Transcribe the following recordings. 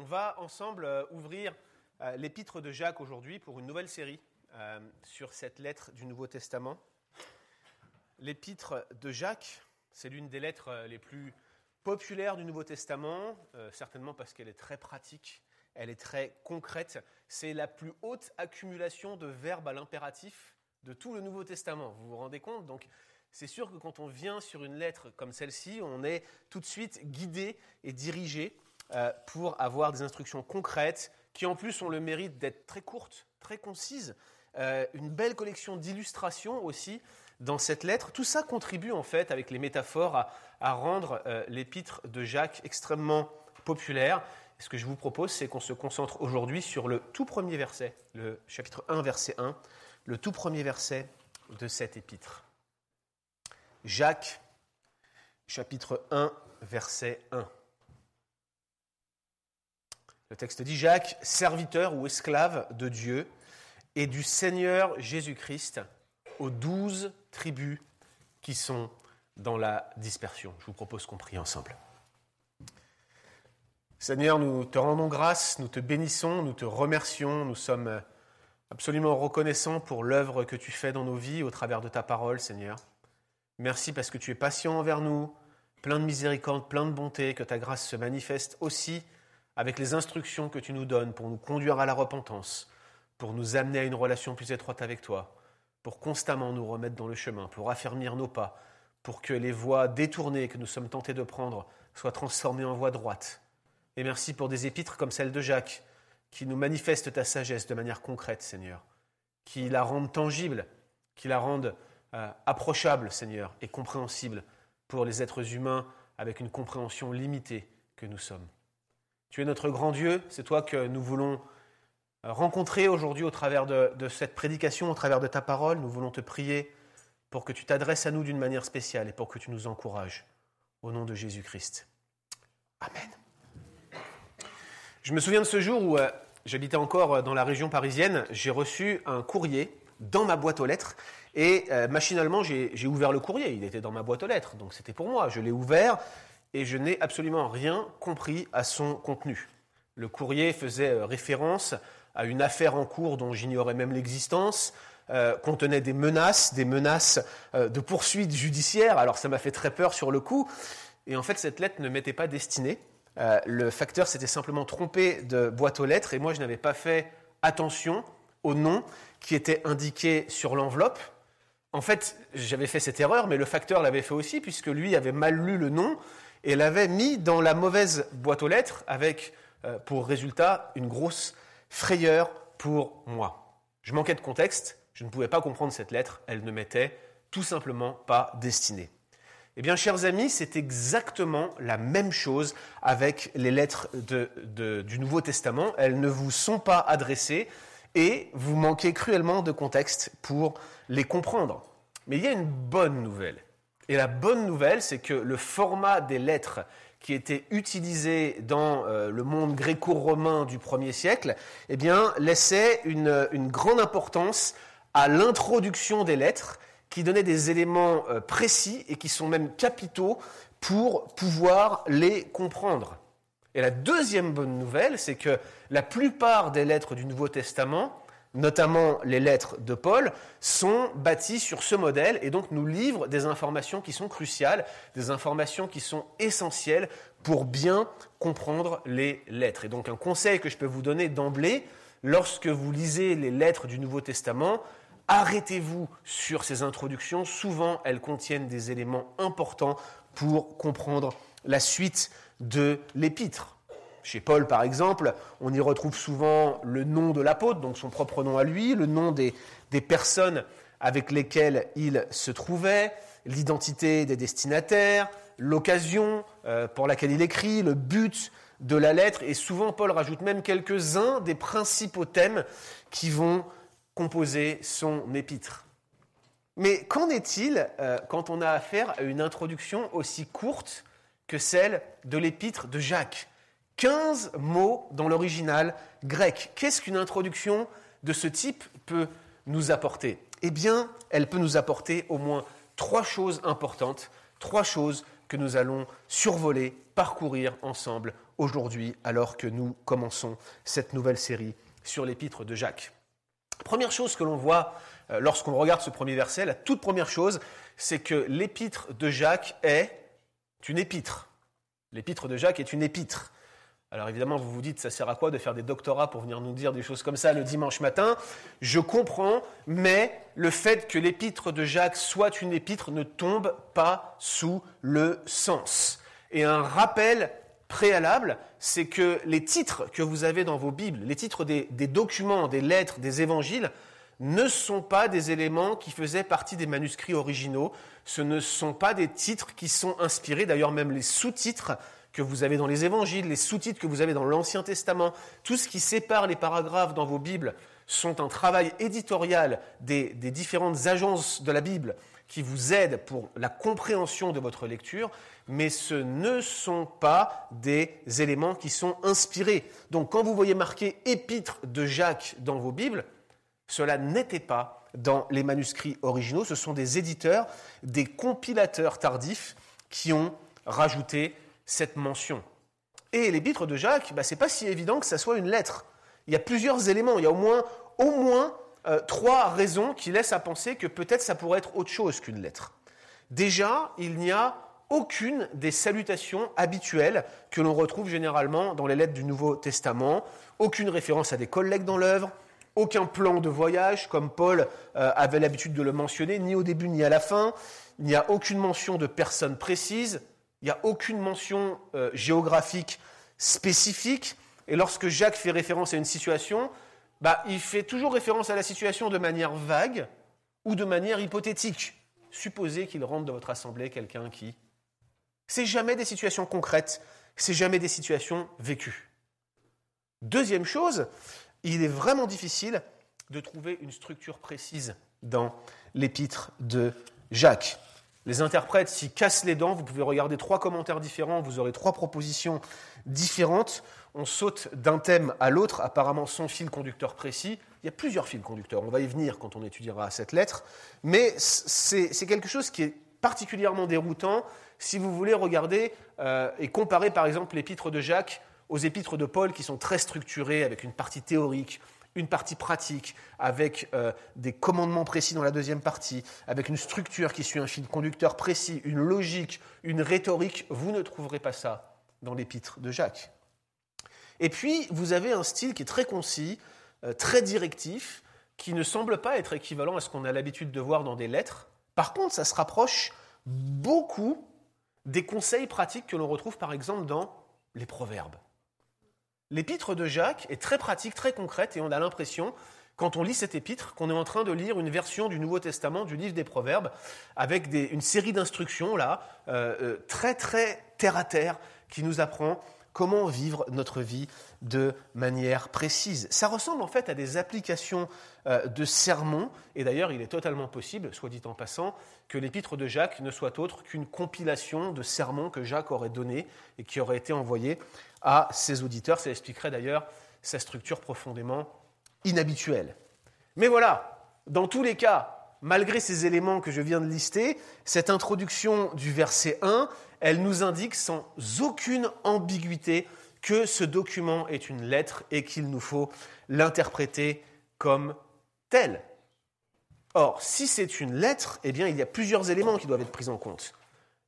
On va ensemble euh, ouvrir euh, l'épître de Jacques aujourd'hui pour une nouvelle série euh, sur cette lettre du Nouveau Testament. L'épître de Jacques, c'est l'une des lettres les plus populaires du Nouveau Testament, certainement parce qu'elle est très pratique, elle est très concrète. C'est la plus haute accumulation de verbes à l'impératif de tout le Nouveau Testament. Vous vous rendez compte? Donc, c'est sûr que quand on vient sur une lettre comme celle-ci, on est tout de suite guidé et dirigé euh, pour avoir des instructions concrètes qui en plus ont le mérite d'être très courtes, très concises, euh, une belle collection d'illustrations aussi dans cette lettre. Tout ça contribue en fait avec les métaphores à, rendre euh, l'épître de Jacques extrêmement populaire. ce que je vous propose, c'est qu'on se concentre aujourd'hui sur le tout premier verset, le chapitre 1, verset 1, le tout premier verset de cette épître. Jacques, chapitre 1, verset 1. Le texte dit Jacques, serviteur ou esclave de Dieu et du Seigneur Jésus-Christ aux douze tribus qui sont dans la dispersion. Je vous propose qu'on prie ensemble. Seigneur, nous te rendons grâce, nous te bénissons, nous te remercions, nous sommes absolument reconnaissants pour l'œuvre que tu fais dans nos vies au travers de ta parole, Seigneur. Merci parce que tu es patient envers nous, plein de miséricorde, plein de bonté, que ta grâce se manifeste aussi avec les instructions que tu nous donnes pour nous conduire à la repentance, pour nous amener à une relation plus étroite avec toi, pour constamment nous remettre dans le chemin, pour affermir nos pas, pour que les voies détournées que nous sommes tentés de prendre soient transformées en voies droites. Et merci pour des épîtres comme celle de Jacques, qui nous manifestent ta sagesse de manière concrète, Seigneur, qui la rendent tangible, qui la rendent euh, approchable, Seigneur, et compréhensible pour les êtres humains avec une compréhension limitée que nous sommes. Tu es notre grand Dieu, c'est toi que nous voulons euh, rencontrer aujourd'hui au travers de, cette prédication, au travers de ta parole. Nous voulons te prier pour que tu t'adresses à nous d'une manière spéciale et pour que tu nous encourages. Au nom de Jésus-Christ. Amen. Je me souviens de ce jour où euh, j'habitais encore euh, dans la région parisienne. J'ai reçu un courrier dans ma boîte aux lettres et machinalement j'ai ouvert le courrier. Il était dans ma boîte aux lettres, donc c'était pour moi. Je l'ai ouvert et je n'ai absolument rien compris à son contenu. Le courrier faisait euh, référence à une affaire en cours dont j'ignorais même l'existence, euh, contenait des menaces, des menaces euh, de poursuites judiciaires. Alors ça m'a fait très peur sur le coup. Et en fait, cette lettre ne m'était pas destinée. le facteur s'était simplement trompé de boîte aux lettres et moi, je n'avais pas fait attention au nom qui était indiqué sur l'enveloppe. En fait, j'avais fait cette erreur, mais le facteur l'avait fait aussi, puisque lui avait mal lu le nom et l'avait mis dans la mauvaise boîte aux lettres avec euh, pour résultat une grosse frayeur pour moi. Je manquais de contexte, je ne pouvais pas comprendre cette lettre, elle ne m'était tout simplement pas destinée. Eh bien, chers amis, c'est exactement la même chose avec les lettres du Nouveau Testament. Elles ne vous sont pas adressées et vous manquez cruellement de contexte pour les comprendre. Mais il y a une bonne nouvelle. Et la bonne nouvelle, c'est que le format des lettres qui était utilisé dans euh, le monde gréco-romain du 1er siècle, eh bien, laissait une, grande importance à l'introduction des lettres, qui donnait des éléments euh, précis et qui sont même capitaux pour pouvoir les comprendre. Et la deuxième bonne nouvelle, c'est que la plupart des lettres du Nouveau Testament notamment les lettres de Paul, sont bâties sur ce modèle et donc nous livrent des informations qui sont cruciales, des informations qui sont essentielles pour bien comprendre les lettres. Et donc un conseil que je peux vous donner d'emblée, lorsque vous lisez les lettres du Nouveau Testament, arrêtez-vous sur ces introductions. Souvent, elles contiennent des éléments importants pour comprendre la suite de l'épître. Chez Paul, par exemple, on y retrouve souvent le nom de l'apôtre, donc son propre nom à lui, le nom des, personnes avec lesquelles il se trouvait, l'identité des destinataires, l'occasion euh, pour laquelle il écrit, le but de la lettre, et souvent Paul rajoute même quelques-uns des principaux thèmes qui vont composer son épître. Mais qu'en est-il euh, quand on a affaire à une introduction aussi courte que celle de l'épître de Jacques? 15 mots dans l'original grec. Qu'est-ce qu'une introduction de ce type peut nous apporter? Eh bien, elle peut nous apporter au moins trois choses importantes, trois choses que nous allons survoler, parcourir ensemble aujourd'hui alors que nous commençons cette nouvelle série sur l'épître de Jacques. Première chose que l'on voit euh, lorsqu'on regarde ce premier verset, la toute première chose, c'est que l'épître de Jacques est une épître. L'épître de Jacques est une épître. Alors évidemment, vous vous dites, ça sert à quoi de faire des doctorats pour venir nous dire des choses comme ça le dimanche matin? Je comprends, mais le fait que l'épître de Jacques soit une épître ne tombe pas sous le sens. Et un rappel préalable, c'est que les titres que vous avez dans vos Bibles, les titres des, des, documents, des lettres, des évangiles, ne sont pas des éléments qui faisaient partie des manuscrits originaux. Ce ne sont pas des titres qui sont inspirés, d'ailleurs même les sous-titres que vous avez dans les évangiles, les sous-titres que vous avez dans l'Ancien Testament, tout ce qui sépare les paragraphes dans vos Bibles sont un travail éditorial des, différentes agences de la Bible qui vous aident pour la compréhension de votre lecture, mais ce ne sont pas des éléments qui sont inspirés. Donc quand vous voyez marqué épître de Jacques dans vos Bibles, cela n'était pas dans les manuscrits originaux, ce sont des éditeurs, des compilateurs tardifs qui ont rajouté cette mention. Et l'épître de Jacques, bah, ce n'est pas si évident que ça soit une lettre. Il y a plusieurs éléments, il y a au moins, euh, trois raisons qui laissent à penser que peut-être ça pourrait être autre chose qu'une lettre. Déjà, il n'y a aucune des salutations habituelles que l'on retrouve généralement dans les lettres du Nouveau Testament, aucune référence à des collègues dans l'œuvre, aucun plan de voyage comme Paul euh, avait l'habitude de le mentionner, ni au début ni à la fin, il n'y a aucune mention de personnes précises, il n'y a aucune mention euh, géographique spécifique, et lorsque Jacques fait référence à une situation, bah, il fait toujours référence à la situation de manière vague ou de manière hypothétique. Supposez qu'il rentre dans votre assemblée quelqu'un qui c'est jamais des situations concrètes, c'est jamais des situations vécues. Deuxième chose, il est vraiment difficile de trouver une structure précise dans l'épître de Jacques. Les interprètes s'y cassent les dents, vous pouvez regarder trois commentaires différents, vous aurez trois propositions différentes. On saute d'un thème à l'autre, apparemment sans fil conducteur précis. Il y a plusieurs fils conducteurs, on va y venir quand on étudiera cette lettre, mais c'est quelque chose qui est particulièrement déroutant si vous voulez regarder euh, et comparer par exemple l'épître de Jacques aux épîtres de Paul qui sont très structurées avec une partie théorique, une partie pratique, avec euh, des commandements précis dans la deuxième partie, avec une structure qui suit un fil conducteur précis, une logique, une rhétorique, vous ne trouverez pas ça dans l'épître de Jacques. Et puis, vous avez un style qui est très concis, euh, très directif, qui ne semble pas être équivalent à ce qu'on a l'habitude de voir dans des lettres. Par contre, ça se rapproche beaucoup des conseils pratiques que l'on retrouve par exemple dans les proverbes. L'épître de Jacques est très pratique, très concrète, et on a l'impression, quand on lit cet épître, qu'on est en train de lire une version du Nouveau Testament, du livre des Proverbes, avec une série d'instructions là, euh, euh, très très terre à terre, qui nous apprend comment vivre notre vie de manière précise. Ça ressemble en fait à des applications euh, de sermons, et d'ailleurs il est totalement possible, soit dit en passant, que l'épître de Jacques ne soit autre qu'une compilation de sermons que Jacques aurait donnés et qui auraient été envoyés à ses auditeurs. Ça expliquerait d'ailleurs sa structure profondément inhabituelle. Mais voilà, dans tous les cas, malgré ces éléments que je viens de lister, cette introduction du verset 1, elle nous indique sans aucune ambiguïté que ce document est une lettre et qu'il nous faut l'interpréter comme tel. Or, si c'est une lettre, eh il y a plusieurs éléments qui doivent être pris en compte.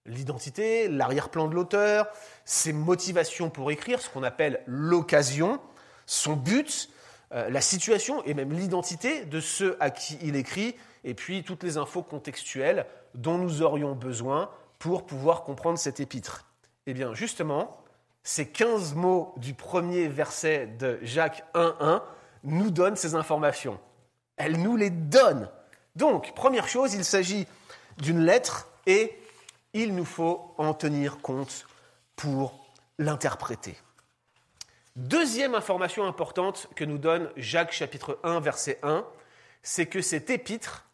L'identité, l'arrière-plan de l'auteur, ses motivations pour écrire, ce qu'on appelle l'occasion, son but, euh, la situation et même l'identité de ceux à qui il écrit, et puis toutes les infos contextuelles dont nous aurions besoin pour pouvoir comprendre cet épître Eh bien, justement, ces 15 mots du premier verset de Jacques 1.1 nous donnent ces informations. Elle nous les donne. Donc, première chose, il s'agit d'une lettre et il nous faut en tenir compte pour l'interpréter. Deuxième information importante que nous donne Jacques chapitre 1 verset 1, c'est que cette épître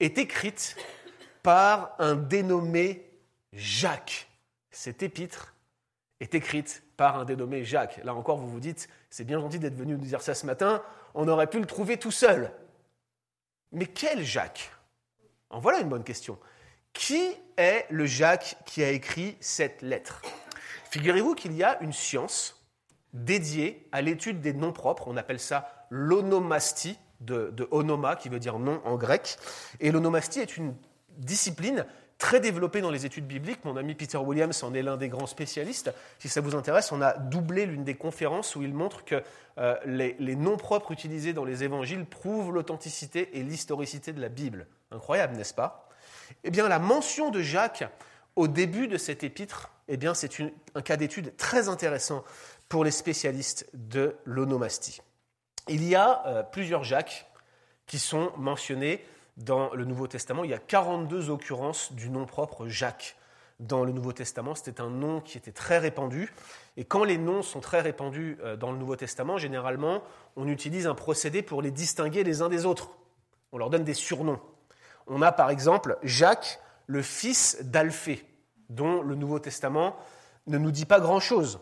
est écrite par un dénommé Jacques. Cette épître est écrite par un dénommé Jacques. Là encore, vous vous dites, c'est bien gentil d'être venu nous dire ça ce matin, on aurait pu le trouver tout seul. Mais quel Jacques? En voilà une bonne question. Qui est le Jacques qui a écrit cette lettre? Figurez-vous qu'il y a une science dédiée à l'étude des noms propres, on appelle ça l'onomastie, de, onoma, qui veut dire nom en grec. Et l'onomastie est une discipline très développée dans les études bibliques. Mon ami Peter Williams en est l'un des grands spécialistes. Si ça vous intéresse, on a doublé l'une des conférences où il montre que euh, les, noms propres utilisés dans les évangiles prouvent l'authenticité et l'historicité de la Bible. Incroyable, n'est-ce pas? Eh bien, la mention de Jacques au début de cet épître, eh c'est un cas d'étude très intéressant pour les spécialistes de l'onomastie. Il y a euh, plusieurs Jacques qui sont mentionnés dans le Nouveau Testament. Il y a 42 occurrences du nom propre Jacques dans le Nouveau Testament. C'était un nom qui était très répandu. Et quand les noms sont très répandus euh, dans le Nouveau Testament, généralement, on utilise un procédé pour les distinguer les uns des autres. On leur donne des surnoms. On a par exemple Jacques, le fils d'Alphée, dont le Nouveau Testament ne nous dit pas grand-chose.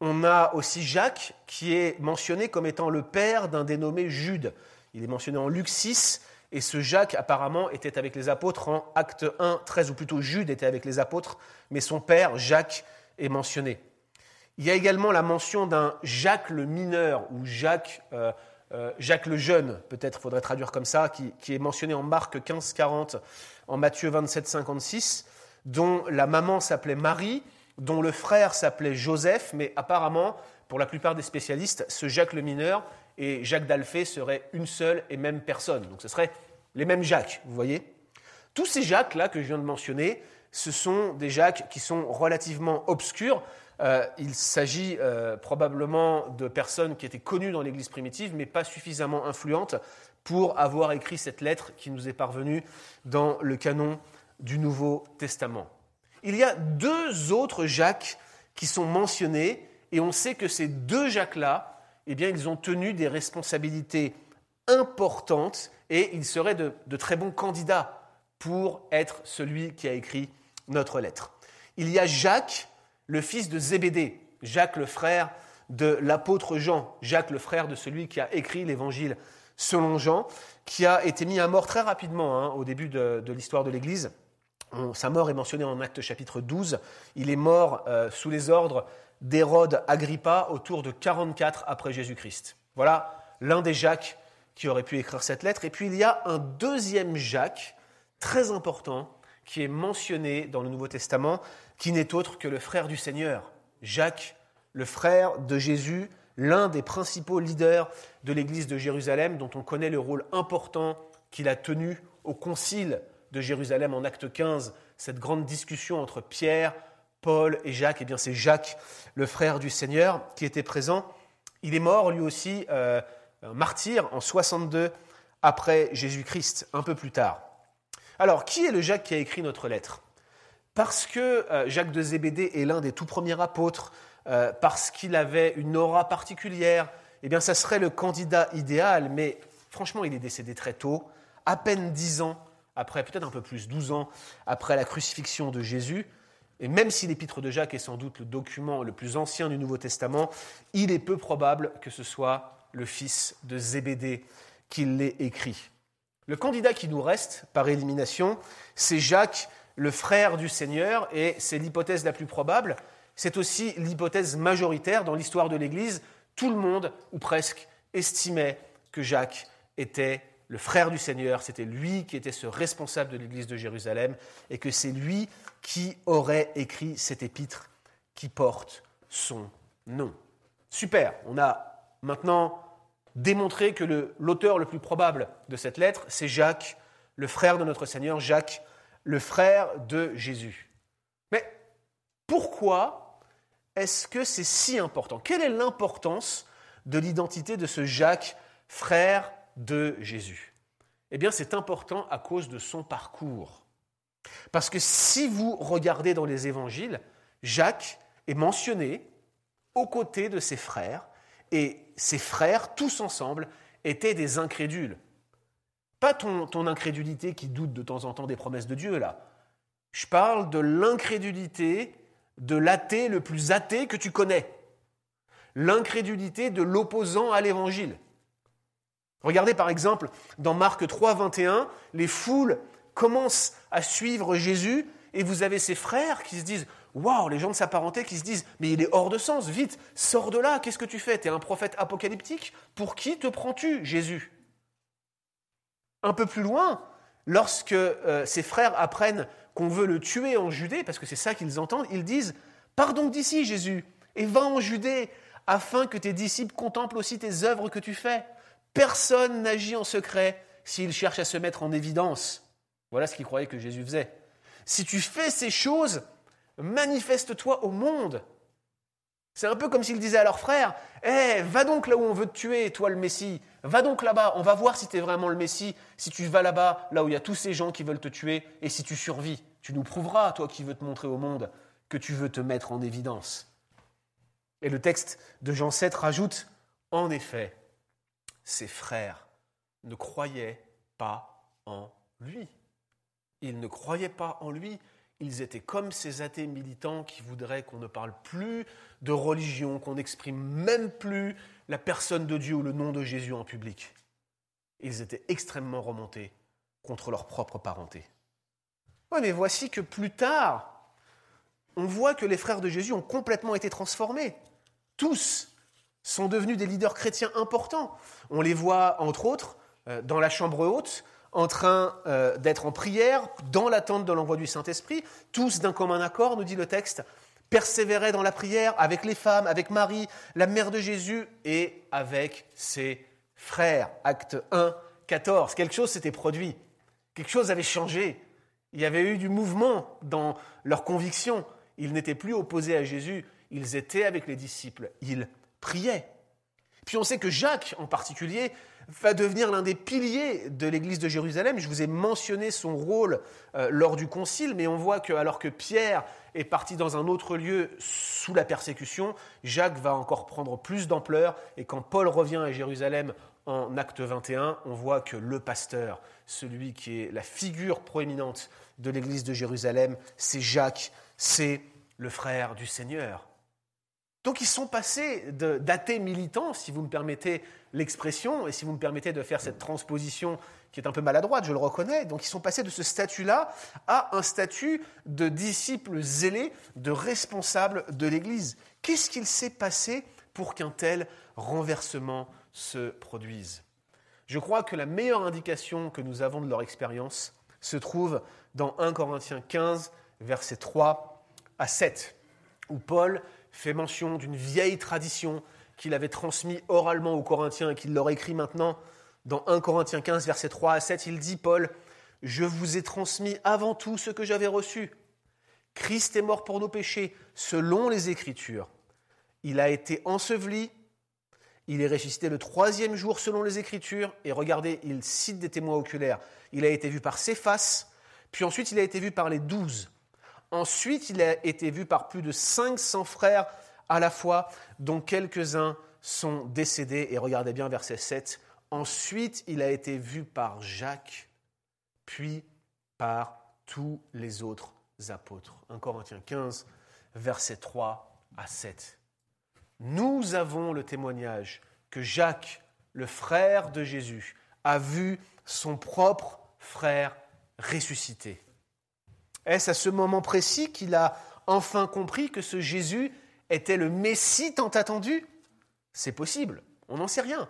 On a aussi Jacques qui est mentionné comme étant le père d'un dénommé Jude. Il est mentionné en Luc 6 et ce Jacques apparemment était avec les apôtres en Acte 1, 13, ou plutôt Jude était avec les apôtres, mais son père Jacques est mentionné. Il y a également la mention d'un Jacques le mineur ou Jacques, euh, euh, Jacques le jeune, peut-être faudrait traduire comme ça, qui, qui est mentionné en Marc 15, 40, en Matthieu 27, 56, dont la maman s'appelait Marie dont le frère s'appelait Joseph, mais apparemment, pour la plupart des spécialistes, ce Jacques le mineur et Jacques d'Alphée seraient une seule et même personne. Donc ce seraient les mêmes Jacques, vous voyez Tous ces Jacques-là que je viens de mentionner, ce sont des Jacques qui sont relativement obscurs. Euh, il s'agit euh, probablement de personnes qui étaient connues dans l'Église primitive, mais pas suffisamment influentes pour avoir écrit cette lettre qui nous est parvenue dans le canon du Nouveau Testament il y a deux autres Jacques qui sont mentionnés, et on sait que ces deux Jacques-là, eh bien, ils ont tenu des responsabilités importantes, et ils seraient de, de très bons candidats pour être celui qui a écrit notre lettre. Il y a Jacques, le fils de Zébédée, Jacques le frère de l'apôtre Jean, Jacques le frère de celui qui a écrit l'évangile selon Jean, qui a été mis à mort très rapidement hein, au début de, l'histoire de l'Église sa mort est mentionnée en Acte chapitre 12. Il est mort euh, sous les ordres d'Hérode Agrippa autour de 44 après Jésus-Christ. Voilà l'un des Jacques qui aurait pu écrire cette lettre. Et puis il y a un deuxième Jacques, très important, qui est mentionné dans le Nouveau Testament, qui n'est autre que le frère du Seigneur, Jacques, le frère de Jésus, l'un des principaux leaders de l'Église de Jérusalem, dont on connaît le rôle important qu'il a tenu au concile de Jérusalem en acte 15, cette grande discussion entre Pierre, Paul et Jacques, et eh bien c'est Jacques, le frère du Seigneur, qui était présent. Il est mort lui aussi euh, martyr en 62 après Jésus-Christ, un peu plus tard. Alors, qui est le Jacques qui a écrit notre lettre? Parce que euh, Jacques de Zébédée est l'un des tout premiers apôtres, euh, parce qu'il avait une aura particulière, eh bien, ça serait le candidat idéal, mais franchement, il est décédé très tôt, à peine dix ans après peut-être un peu plus, 12 ans après la crucifixion de Jésus, et même si l'épître de Jacques est sans doute le document le plus ancien du Nouveau Testament, il est peu probable que ce soit le fils de Zébédée qui l'ait écrit. Le candidat qui nous reste, par élimination, c'est Jacques, le frère du Seigneur, et c'est l'hypothèse la plus probable. C'est aussi l'hypothèse majoritaire dans l'histoire de l'Église. Tout le monde, ou presque, estimait que Jacques était le frère du Seigneur, c'était lui qui était ce responsable de l'église de Jérusalem, et que c'est lui qui aurait écrit cet épître qui porte son nom. Super, on a maintenant démontré que l'auteur le, plus probable de cette lettre, c'est Jacques, le frère de notre Seigneur, Jacques, le frère de Jésus. Mais pourquoi est-ce que c'est si important? Quelle est l'importance de l'identité de ce Jacques, frère de Jésus? Eh bien, c'est important à cause de son parcours. Parce que si vous regardez dans les évangiles, Jacques est mentionné aux côtés de ses frères, et ses frères, tous ensemble, étaient des incrédules. Pas ton, incrédulité qui doute de temps en temps des promesses de Dieu, là. Je parle de l'incrédulité de l'athée le plus athée que tu connais. L'incrédulité de l'opposant à l'évangile. Regardez par exemple dans Marc 3, 21, les foules commencent à suivre Jésus et vous avez ses frères qui se disent waouh, les gens de sa parenté qui se disent Mais il est hors de sens, vite, sors de là, qu'est-ce que tu fais? Tu es un prophète apocalyptique? Pour qui te prends-tu, Jésus? Un peu plus loin, lorsque euh, ses frères apprennent qu'on veut le tuer en Judée, parce que c'est ça qu'ils entendent, ils disent Pars donc d'ici, Jésus, et va en Judée, afin que tes disciples contemplent aussi tes œuvres que tu fais. Personne n'agit en secret s'il cherche à se mettre en évidence. Voilà ce qu'ils croyaient que Jésus faisait. Si tu fais ces choses, manifeste-toi au monde. C'est un peu comme s'ils disaient à leurs frères Eh, va donc là où on veut te tuer, toi le Messie. Va donc là-bas, on va voir si tu es vraiment le Messie. Si tu vas là-bas, là où il y a tous ces gens qui veulent te tuer, et si tu survis, tu nous prouveras, toi qui veux te montrer au monde, que tu veux te mettre en évidence. Et le texte de Jean 7 rajoute En effet, ses frères ne croyaient pas en lui. Ils ne croyaient pas en lui. Ils étaient comme ces athées militants qui voudraient qu'on ne parle plus de religion, qu'on n'exprime même plus la personne de Dieu ou le nom de Jésus en public. Ils étaient extrêmement remontés contre leur propre parenté. Oui, mais voici que plus tard, on voit que les frères de Jésus ont complètement été transformés. Tous sont devenus des leaders chrétiens importants. On les voit, entre autres, euh, dans la chambre haute, en train euh, d'être en prière, dans l'attente de l'envoi du Saint-Esprit, tous d'un commun accord, nous dit le texte, persévéraient dans la prière avec les femmes, avec Marie, la mère de Jésus, et avec ses frères. Acte 1, 14. Quelque chose s'était produit, quelque chose avait changé. Il y avait eu du mouvement dans leurs convictions. Ils n'étaient plus opposés à Jésus, ils étaient avec les disciples, ils priaient. Puis on sait que Jacques, en particulier, va devenir l'un des piliers de l'église de Jérusalem. Je vous ai mentionné son rôle euh, lors du concile, mais on voit que alors que Pierre est parti dans un autre lieu sous la persécution, Jacques va encore prendre plus d'ampleur. Et quand Paul revient à Jérusalem en acte 21, on voit que le pasteur, celui qui est la figure proéminente de l'église de Jérusalem, c'est Jacques, c'est le frère du Seigneur. Donc ils sont passés d'athées militants, si vous me permettez l'expression, et si vous me permettez de faire cette transposition qui est un peu maladroite, je le reconnais, donc ils sont passés de ce statut-là à un statut de disciples zélés, de responsables de l'Église. Qu'est-ce qu'il s'est passé pour qu'un tel renversement se produise? Je crois que la meilleure indication que nous avons de leur expérience se trouve dans 1 Corinthiens 15, versets 3 à 7, où Paul fait mention d'une vieille tradition qu'il avait transmise oralement aux Corinthiens et qu'il leur écrit maintenant dans 1 Corinthiens 15, versets 3 à 7. Il dit, Paul, Je vous ai transmis avant tout ce que j'avais reçu. Christ est mort pour nos péchés, selon les Écritures. Il a été enseveli, il est ressuscité le troisième jour selon les Écritures, et regardez, il cite des témoins oculaires. Il a été vu par Céphas, puis ensuite il a été vu par les douze. Ensuite, il a été vu par plus de 500 frères à la fois, dont quelques-uns sont décédés. Et regardez bien verset 7. Ensuite, il a été vu par Jacques, puis par tous les autres apôtres. 1 Corinthiens 15, verset 3 à 7. Nous avons le témoignage que Jacques, le frère de Jésus, a vu son propre frère ressuscité. Est-ce à ce moment précis qu'il a enfin compris que ce Jésus était le Messie tant attendu? C'est possible, on n'en sait rien.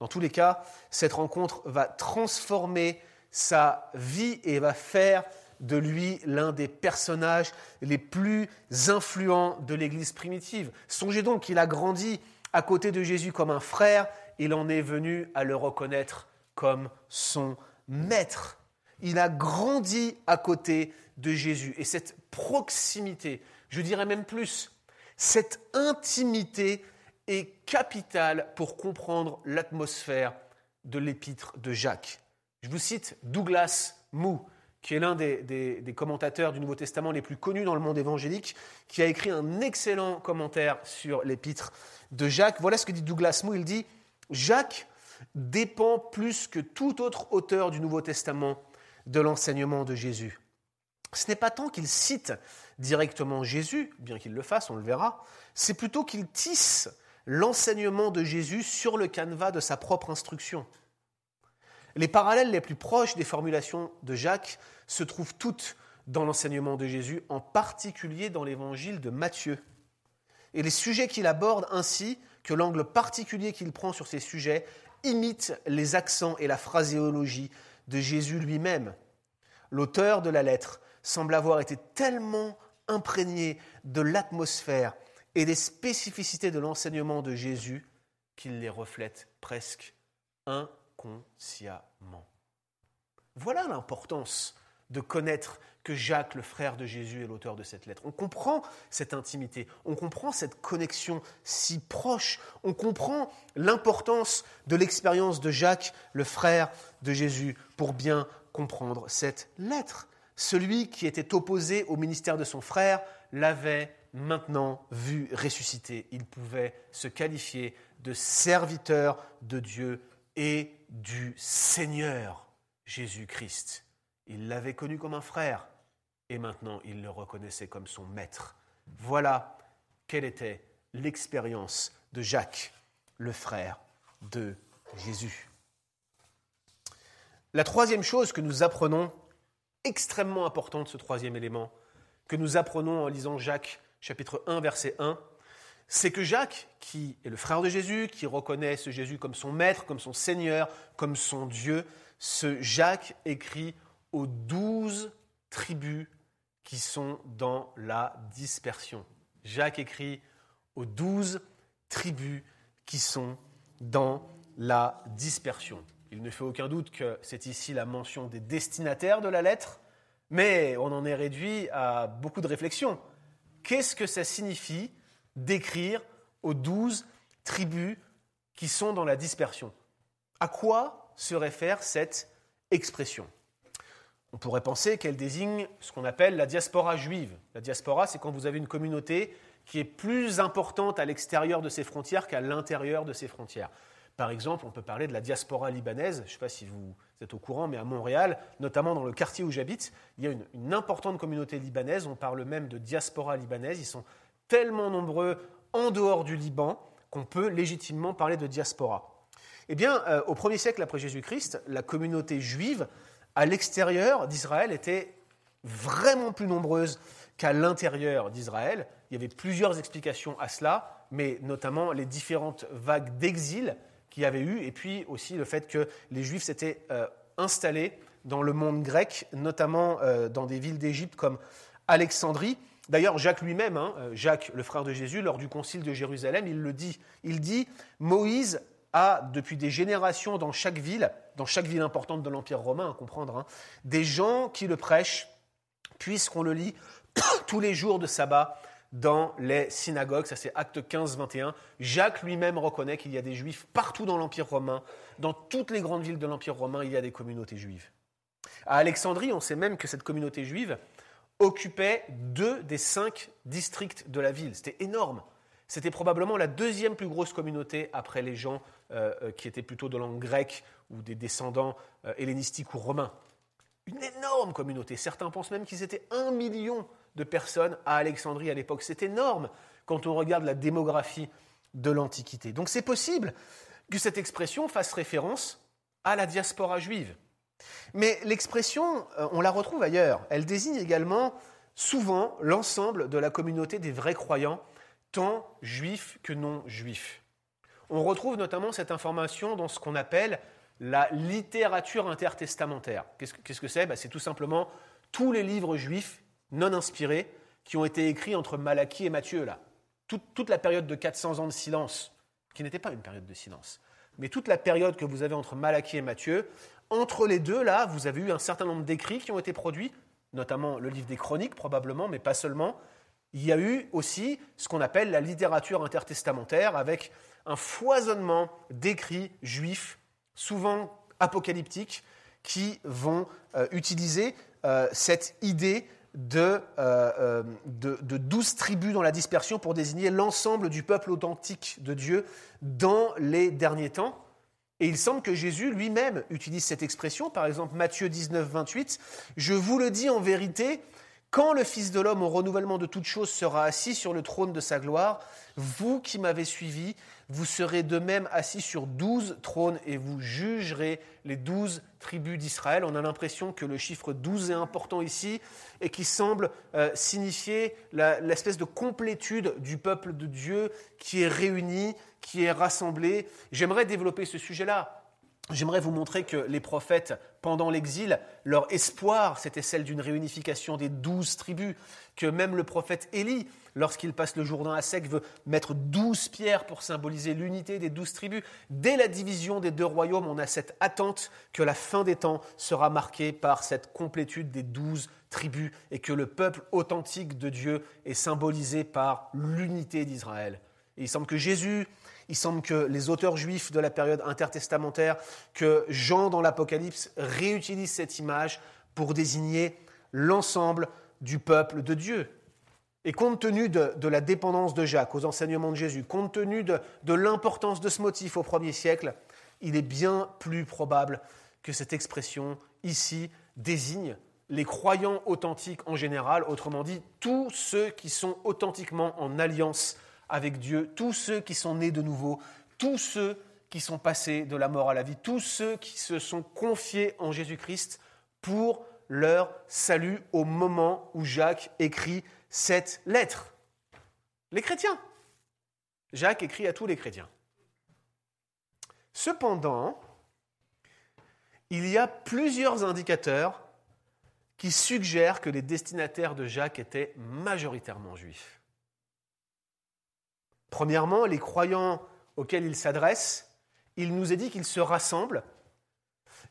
Dans tous les cas, cette rencontre va transformer sa vie et va faire de lui l'un des personnages les plus influents de l'Église primitive. Songez donc qu'il a grandi à côté de Jésus comme un frère, il en est venu à le reconnaître comme son maître. Il a grandi à côté de Jésus. Et cette proximité, je dirais même plus, cette intimité est capitale pour comprendre l'atmosphère de l'épître de Jacques. Je vous cite Douglas Moo, qui est l'un des, commentateurs du Nouveau Testament les plus connus dans le monde évangélique, qui a écrit un excellent commentaire sur l'épître de Jacques. Voilà ce que dit Douglas Moo. Il dit Jacques dépend plus que tout autre auteur du Nouveau Testament de l'enseignement de Jésus. Ce n'est pas tant qu'il cite directement Jésus, bien qu'il le fasse, on le verra, c'est plutôt qu'il tisse l'enseignement de Jésus sur le canevas de sa propre instruction. Les parallèles les plus proches des formulations de Jacques se trouvent toutes dans l'enseignement de Jésus, en particulier dans l'évangile de Matthieu. Et les sujets qu'il aborde ainsi que l'angle particulier qu'il prend sur ces sujets imite les accents et la phraséologie de Jésus lui-même. L'auteur de la lettre semble avoir été tellement imprégné de l'atmosphère et des spécificités de l'enseignement de Jésus qu'il les reflète presque inconsciemment. Voilà l'importance de connaître que Jacques, le frère de Jésus, est l'auteur de cette lettre. On comprend cette intimité, on comprend cette connexion si proche, on comprend l'importance de l'expérience de Jacques, le frère de Jésus, pour bien comprendre cette lettre. Celui qui était opposé au ministère de son frère l'avait maintenant vu ressusciter. Il pouvait se qualifier de serviteur de Dieu et du Seigneur Jésus-Christ. Il l'avait connu comme un frère et maintenant il le reconnaissait comme son maître. Voilà quelle était l'expérience de Jacques, le frère de Jésus. La troisième chose que nous apprenons, extrêmement importante ce troisième élément, que nous apprenons en lisant Jacques chapitre 1 verset 1, c'est que Jacques, qui est le frère de Jésus, qui reconnaît ce Jésus comme son maître, comme son Seigneur, comme son Dieu, ce Jacques écrit aux douze tribus qui sont dans la dispersion. Jacques écrit aux douze tribus qui sont dans la dispersion. Il ne fait aucun doute que c'est ici la mention des destinataires de la lettre, mais on en est réduit à beaucoup de réflexions. Qu'est-ce que ça signifie d'écrire aux douze tribus qui sont dans la dispersion? À quoi se réfère cette expression? On pourrait penser qu'elle désigne ce qu'on appelle la diaspora juive. La diaspora, c'est quand vous avez une communauté qui est plus importante à l'extérieur de ses frontières qu'à l'intérieur de ses frontières. Par exemple, on peut parler de la diaspora libanaise. Je ne sais pas si vous êtes au courant, mais à Montréal, notamment dans le quartier où j'habite, il y a une, importante communauté libanaise. On parle même de diaspora libanaise. Ils sont tellement nombreux en dehors du Liban qu'on peut légitimement parler de diaspora. Eh bien, euh, au 1er siècle après Jésus-Christ, la communauté juive à l'extérieur d'Israël était vraiment plus nombreuse qu'à l'intérieur d'Israël. Il y avait plusieurs explications à cela, mais notamment les différentes vagues d'exil qu'il y avait eu, et puis aussi le fait que les Juifs s'étaient euh, installés dans le monde grec, notamment euh, dans des villes d'Égypte comme Alexandrie. D'ailleurs, Jacques lui-même, hein, euh, Jacques, le frère de Jésus, lors du concile de Jérusalem, il le dit. Il dit Moïse a, depuis des générations, dans chaque ville, dans chaque ville importante de l'Empire romain, à comprendre, hein, des gens qui le prêchent, puisqu'on le lit tous les jours de sabbat dans les synagogues, ça c'est acte 15, 21. Jacques lui-même reconnaît qu'il y a des juifs partout dans l'Empire romain, dans toutes les grandes villes de l'Empire romain, il y a des communautés juives. À Alexandrie, on sait même que cette communauté juive occupait deux des cinq districts de la ville. C'était énorme. C'était probablement la deuxième plus grosse communauté après les gens euh, euh, qui étaient plutôt de langue grecque ou des descendants euh, hellénistiques ou romains. Une énorme communauté. Certains pensent même qu'ils étaient un million de personnes à Alexandrie à l'époque. C'est énorme quand on regarde la démographie de l'Antiquité. Donc c'est possible que cette expression fasse référence à la diaspora juive. Mais l'expression, on la retrouve ailleurs. Elle désigne également souvent l'ensemble de la communauté des vrais croyants tant juifs que non juifs. On retrouve notamment cette information dans ce qu'on appelle la littérature intertestamentaire. Qu'est-ce que c'est? Ben, C'est tout simplement tous les livres juifs non inspirés qui ont été écrits entre Malachie et Matthieu, toute la période de 400 ans de silence, qui n'était pas une période de silence, mais toute la période que vous avez entre Malachie et Matthieu, entre les deux, là, vous avez eu un certain nombre d'écrits qui ont été produits, notamment le livre des Chroniques, probablement, mais pas seulement, il y a eu aussi ce qu'on appelle la littérature intertestamentaire, avec un foisonnement d'écrits juifs, souvent apocalyptiques, qui vont euh, utiliser euh, cette idée euh, de, de, douze tribus dans la dispersion pour désigner l'ensemble du peuple authentique de Dieu dans les derniers temps. Et il semble que Jésus lui-même utilise cette expression, par exemple Matthieu 19, 28, Je vous le dis en vérité, Quand le Fils de l'homme, au renouvellement de toutes choses, sera assis sur le trône de sa gloire, vous qui m'avez suivi, vous serez de même assis sur douze trônes et vous jugerez les douze tribus d'Israël. On a l'impression que le chiffre 12 est important ici et qui semble euh, signifier l'espèce de complétude du peuple de Dieu qui est réuni, qui est rassemblé. J'aimerais développer ce sujet-là J'aimerais vous montrer que les prophètes, pendant l'exil, leur espoir, c'était celle d'une réunification des douze tribus, que même le prophète Élie, lorsqu'il passe le Jourdain à sec, veut mettre douze pierres pour symboliser l'unité des douze tribus. Dès la division des deux royaumes, on a cette attente que la fin des temps sera marquée par cette complétude des douze tribus et que le peuple authentique de Dieu est symbolisé par l'unité d'Israël. Il semble que Jésus il semble que les auteurs juifs de la période intertestamentaire, que Jean dans l'Apocalypse réutilise cette image pour désigner l'ensemble du peuple de Dieu. Et compte tenu de, la dépendance de Jacques aux enseignements de Jésus, compte tenu de, de l'importance de ce motif au premier siècle, il est bien plus probable que cette expression ici désigne les croyants authentiques en général, autrement dit, tous ceux qui sont authentiquement en alliance avec Dieu, tous ceux qui sont nés de nouveau, tous ceux qui sont passés de la mort à la vie, tous ceux qui se sont confiés en Jésus-Christ pour leur salut au moment où Jacques écrit cette lettre. Les chrétiens. Jacques écrit à tous les chrétiens. Cependant, il y a plusieurs indicateurs qui suggèrent que les destinataires de Jacques étaient majoritairement juifs. Premièrement, les croyants auxquels il s'adresse, il nous est dit qu'ils se rassemblent.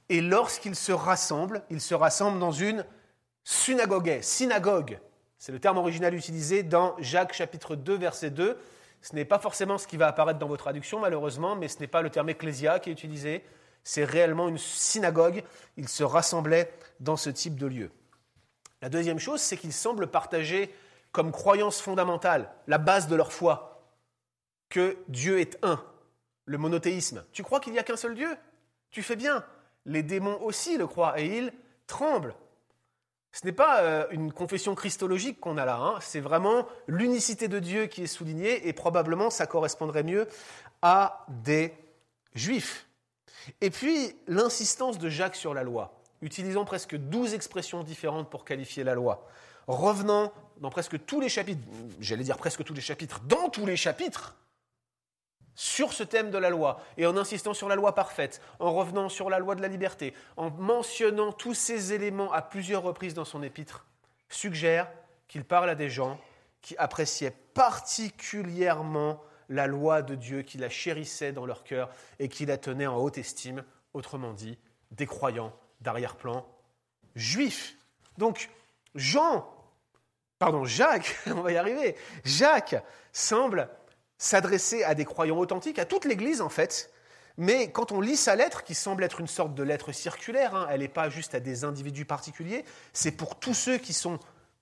Et lorsqu'ils se rassemblent, ils se rassemblent dans une synagogue. Synagogue, c'est le terme original utilisé dans Jacques chapitre 2, verset 2. Ce n'est pas forcément ce qui va apparaître dans vos traductions, malheureusement, mais ce n'est pas le terme ecclésia qui est utilisé. C'est réellement une synagogue. Ils se rassemblaient dans ce type de lieu. La deuxième chose, c'est qu'ils semblent partager comme croyance fondamentale la base de leur foi que Dieu est un, le monothéisme. Tu crois qu'il n'y a qu'un seul Dieu? Tu fais bien. Les démons aussi le croient et ils tremblent. Ce n'est pas euh, une confession christologique qu'on a là, hein. c'est vraiment l'unicité de Dieu qui est soulignée et probablement ça correspondrait mieux à des juifs. Et puis l'insistance de Jacques sur la loi, utilisant presque douze expressions différentes pour qualifier la loi, revenant dans presque tous les chapitres, j'allais dire presque tous les chapitres, dans tous les chapitres, sur ce thème de la loi, et en insistant sur la loi parfaite, en revenant sur la loi de la liberté, en mentionnant tous ces éléments à plusieurs reprises dans son épître, suggère qu'il parle à des gens qui appréciaient particulièrement la loi de Dieu, qui la chérissaient dans leur cœur et qui la tenaient en haute estime, autrement dit, des croyants d'arrière-plan juifs. Donc, Jean, pardon, Jacques, on va y arriver, Jacques semble s'adresser à des croyants authentiques, à toute l'Église en fait. Mais quand on lit sa lettre, qui semble être une sorte de lettre circulaire, hein, elle n'est pas juste à des individus particuliers, c'est pour tous ceux qui sont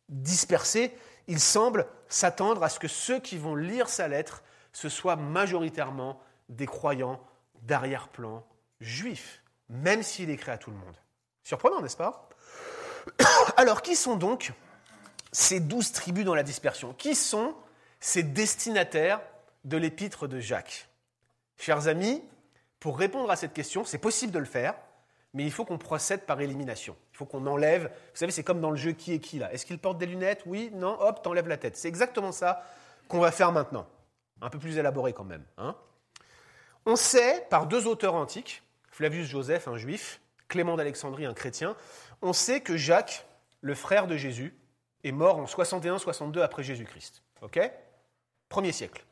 dispersés, il semble s'attendre à ce que ceux qui vont lire sa lettre, ce soient majoritairement des croyants d'arrière-plan juifs, même s'il écrit à tout le monde. Surprenant, n'est-ce pas? Alors, qui sont donc ces douze tribus dans la dispersion? Qui sont ces destinataires de l'épître de Jacques. Chers amis, pour répondre à cette question, c'est possible de le faire, mais il faut qu'on procède par élimination. Il faut qu'on enlève. Vous savez, c'est comme dans le jeu qui est qui là. Est-ce qu'il porte des lunettes? Oui, non, hop, t'enlèves la tête. C'est exactement ça qu'on va faire maintenant. Un peu plus élaboré quand même. Hein. On sait, par deux auteurs antiques, Flavius Joseph, un juif, Clément d'Alexandrie, un chrétien, on sait que Jacques, le frère de Jésus, est mort en 61-62 après Jésus-Christ. OK? Premier siècle.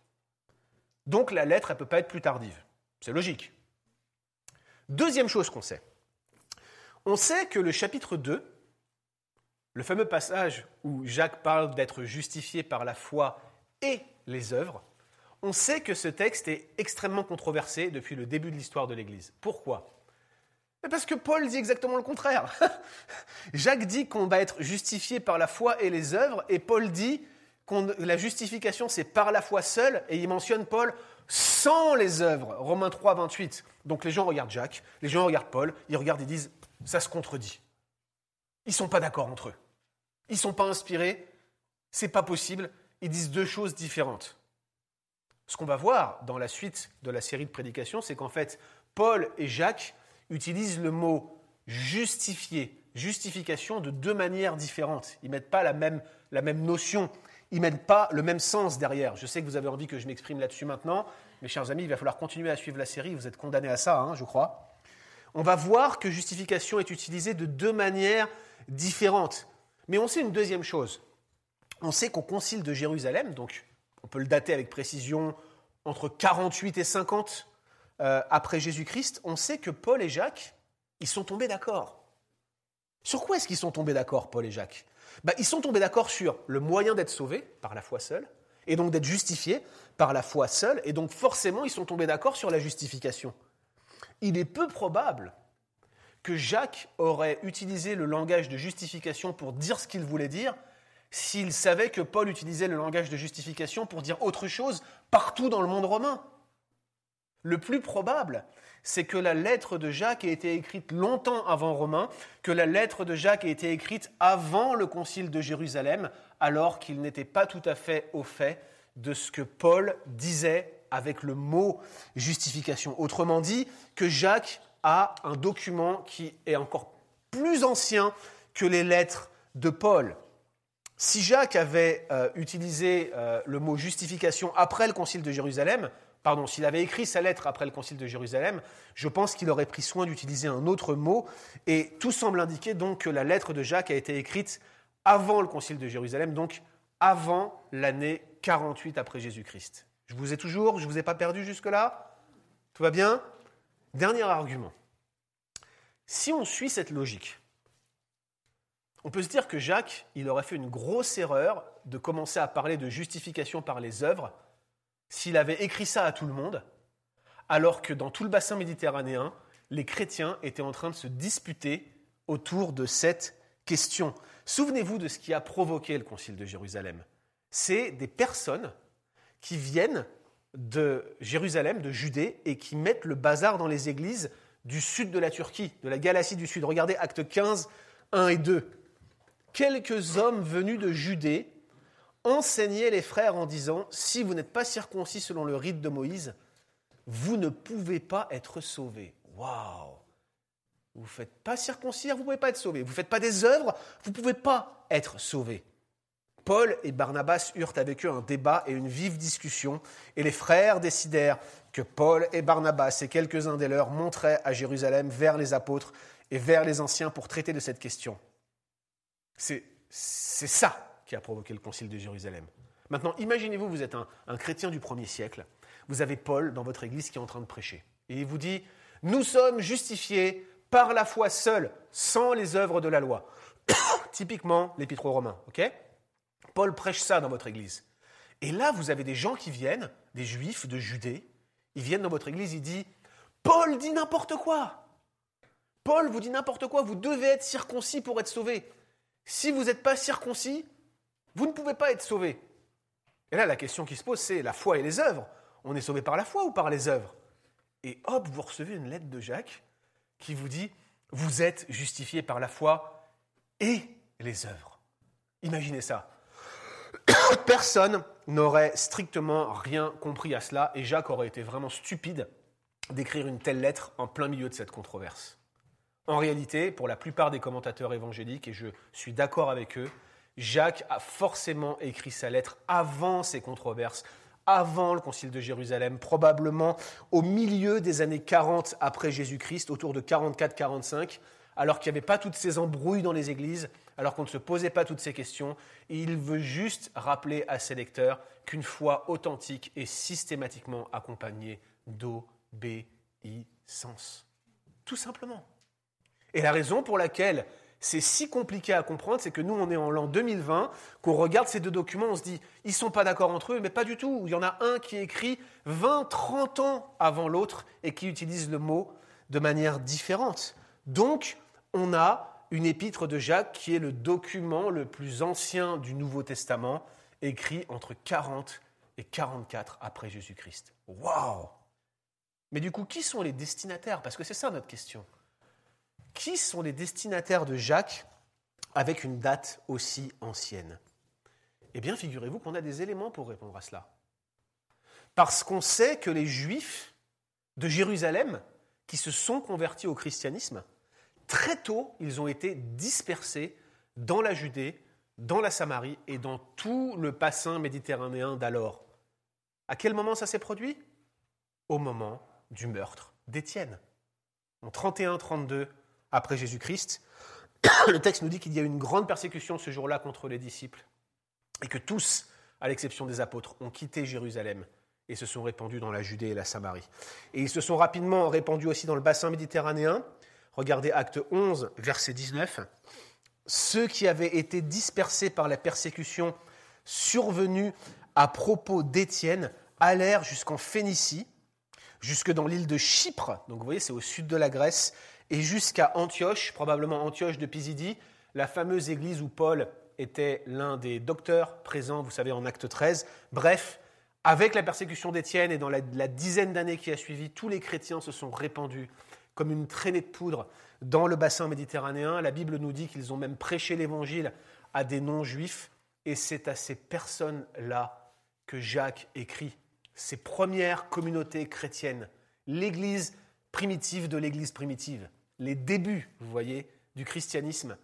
Donc la lettre, elle ne peut pas être plus tardive. C'est logique. Deuxième chose qu'on sait. On sait que le chapitre 2, le fameux passage où Jacques parle d'être justifié par la foi et les œuvres, on sait que ce texte est extrêmement controversé depuis le début de l'histoire de l'Église. Pourquoi? Parce que Paul dit exactement le contraire. Jacques dit qu'on va être justifié par la foi et les œuvres, et Paul dit la justification, c'est par la foi seule, et il mentionne Paul sans les œuvres. Romains 3, 28. Donc les gens regardent Jacques, les gens regardent Paul, ils regardent et disent, ça se contredit. Ils ne sont pas d'accord entre eux. Ils ne sont pas inspirés, c'est pas possible, ils disent deux choses différentes. Ce qu'on va voir dans la suite de la série de prédications, c'est qu'en fait, Paul et Jacques utilisent le mot justifier, justification de deux manières différentes. Ils ne mettent pas la même, la même notion, ils ne mettent pas le même sens derrière. Je sais que vous avez envie que je m'exprime là-dessus maintenant, mes chers amis, il va falloir continuer à suivre la série, vous êtes condamnés à ça, hein, je crois. On va voir que justification est utilisée de deux manières différentes. Mais on sait une deuxième chose. On sait qu'au concile de Jérusalem, donc on peut le dater avec précision entre 48 et 50 euh, après Jésus-Christ, on sait que Paul et Jacques, ils sont tombés d'accord. Sur quoi est-ce qu'ils sont tombés d'accord, Paul et Jacques? Bah, Ils sont tombés d'accord sur le moyen d'être sauvé par la foi seule, et donc d'être justifié par la foi seule, et donc forcément ils sont tombés d'accord sur la justification. Il est peu probable que Jacques aurait utilisé le langage de justification pour dire ce qu'il voulait dire, s'il savait que Paul utilisait le langage de justification pour dire autre chose partout dans le monde romain. Le plus probable, c'est que la lettre de Jacques ait été écrite longtemps avant Romain, que la lettre de Jacques ait été écrite avant le concile de Jérusalem, alors qu'il n'était pas tout à fait au fait de ce que Paul disait avec le mot justification. Autrement dit, que Jacques a un document qui est encore plus ancien que les lettres de Paul. Si Jacques avait euh, utilisé euh, le mot justification après le concile de Jérusalem, pardon, s'il avait écrit sa lettre après le concile de Jérusalem, je pense qu'il aurait pris soin d'utiliser un autre mot, et tout semble indiquer donc que la lettre de Jacques a été écrite avant le concile de Jérusalem, donc avant l'année 48 après Jésus-Christ. Je vous ai toujours, je ne vous ai pas perdu jusque-là? Tout va bien? Dernier argument. Si on suit cette logique, on peut se dire que Jacques, il aurait fait une grosse erreur de commencer à parler de justification par les œuvres s'il avait écrit ça à tout le monde, alors que dans tout le bassin méditerranéen, les chrétiens étaient en train de se disputer autour de cette question. Souvenez-vous de ce qui a provoqué le concile de Jérusalem. C'est des personnes qui viennent de Jérusalem, de Judée, et qui mettent le bazar dans les églises du sud de la Turquie, de la Galatie du Sud. Regardez acte 15, 1 et 2 quelques hommes venus de Judée enseignaient les frères en disant, si vous n'êtes pas circoncis selon le rite de Moïse, vous ne pouvez pas être sauvés. Waouh Vous ne faites pas circoncire, vous ne pouvez pas être sauvés. Vous ne faites pas des œuvres, vous ne pouvez pas être sauvés. Paul et Barnabas eurent avec eux un débat et une vive discussion, et les frères décidèrent que Paul et Barnabas et quelques-uns des leurs monteraient à Jérusalem vers les apôtres et vers les anciens pour traiter de cette question. C'est ça qui a provoqué le concile de Jérusalem. Maintenant, imaginez-vous, vous êtes un, chrétien du premier siècle, vous avez Paul dans votre église qui est en train de prêcher, et il vous dit, nous sommes justifiés par la foi seule, sans les œuvres de la loi. Typiquement l'épître aux Romains, ok? Paul prêche ça dans votre église. Et là, vous avez des gens qui viennent, des juifs de Judée, ils viennent dans votre église, ils disent, Paul dit n'importe quoi. Paul vous dit n'importe quoi, vous devez être circoncis pour être sauvé si vous n'êtes pas circoncis, vous ne pouvez pas être sauvé. Et là, la question qui se pose, c'est la foi et les œuvres. On est sauvé par la foi ou par les œuvres? Et hop, vous recevez une lettre de Jacques qui vous dit, vous êtes justifié par la foi et les œuvres. Imaginez ça. Personne n'aurait strictement rien compris à cela et Jacques aurait été vraiment stupide d'écrire une telle lettre en plein milieu de cette controverse. En réalité, pour la plupart des commentateurs évangéliques, et je suis d'accord avec eux, Jacques a forcément écrit sa lettre avant ces controverses, avant le concile de Jérusalem, probablement au milieu des années 40 après Jésus-Christ, autour de 44-45, alors qu'il n'y avait pas toutes ces embrouilles dans les églises, alors qu'on ne se posait pas toutes ces questions. il veut juste rappeler à ses lecteurs qu'une foi authentique est systématiquement accompagnée d'obéissance. Tout simplement. Et la raison pour laquelle c'est si compliqué à comprendre, c'est que nous, on est en l'an 2020, qu'on regarde ces deux documents, on se dit, ils sont pas d'accord entre eux, mais pas du tout. Il y en a un qui est écrit 20, 30 ans avant l'autre et qui utilise le mot de manière différente. Donc, on a une épître de Jacques qui est le document le plus ancien du Nouveau Testament, écrit entre 40 et 44 après Jésus-Christ. Waouh Mais du coup, qui sont les destinataires? Parce que c'est ça notre question. Qui sont les destinataires de Jacques avec une date aussi ancienne? Eh bien, figurez-vous qu'on a des éléments pour répondre à cela. Parce qu'on sait que les Juifs de Jérusalem, qui se sont convertis au christianisme, très tôt, ils ont été dispersés dans la Judée, dans la Samarie et dans tout le bassin méditerranéen d'alors. À quel moment ça s'est produit? Au moment du meurtre d'Étienne. En 31-32 après Jésus-Christ, le texte nous dit qu'il y a eu une grande persécution ce jour-là contre les disciples et que tous, à l'exception des apôtres, ont quitté Jérusalem et se sont répandus dans la Judée et la Samarie. Et ils se sont rapidement répandus aussi dans le bassin méditerranéen. Regardez Acte 11, verset 19. Ceux qui avaient été dispersés par la persécution survenue à propos d'Étienne allèrent jusqu'en Phénicie, jusque dans l'île de Chypre, donc vous voyez c'est au sud de la Grèce, et jusqu'à Antioche, probablement Antioche de Pisidie, la fameuse église où Paul était l'un des docteurs présents, vous savez, en acte 13. Bref, avec la persécution d'Étienne et dans la, la dizaine d'années qui a suivi, tous les chrétiens se sont répandus comme une traînée de poudre dans le bassin méditerranéen. La Bible nous dit qu'ils ont même prêché l'évangile à des non-juifs. Et c'est à ces personnes-là que Jacques écrit ses premières communautés chrétiennes, l'Église primitive de l'Église primitive, les débuts, vous voyez, du christianisme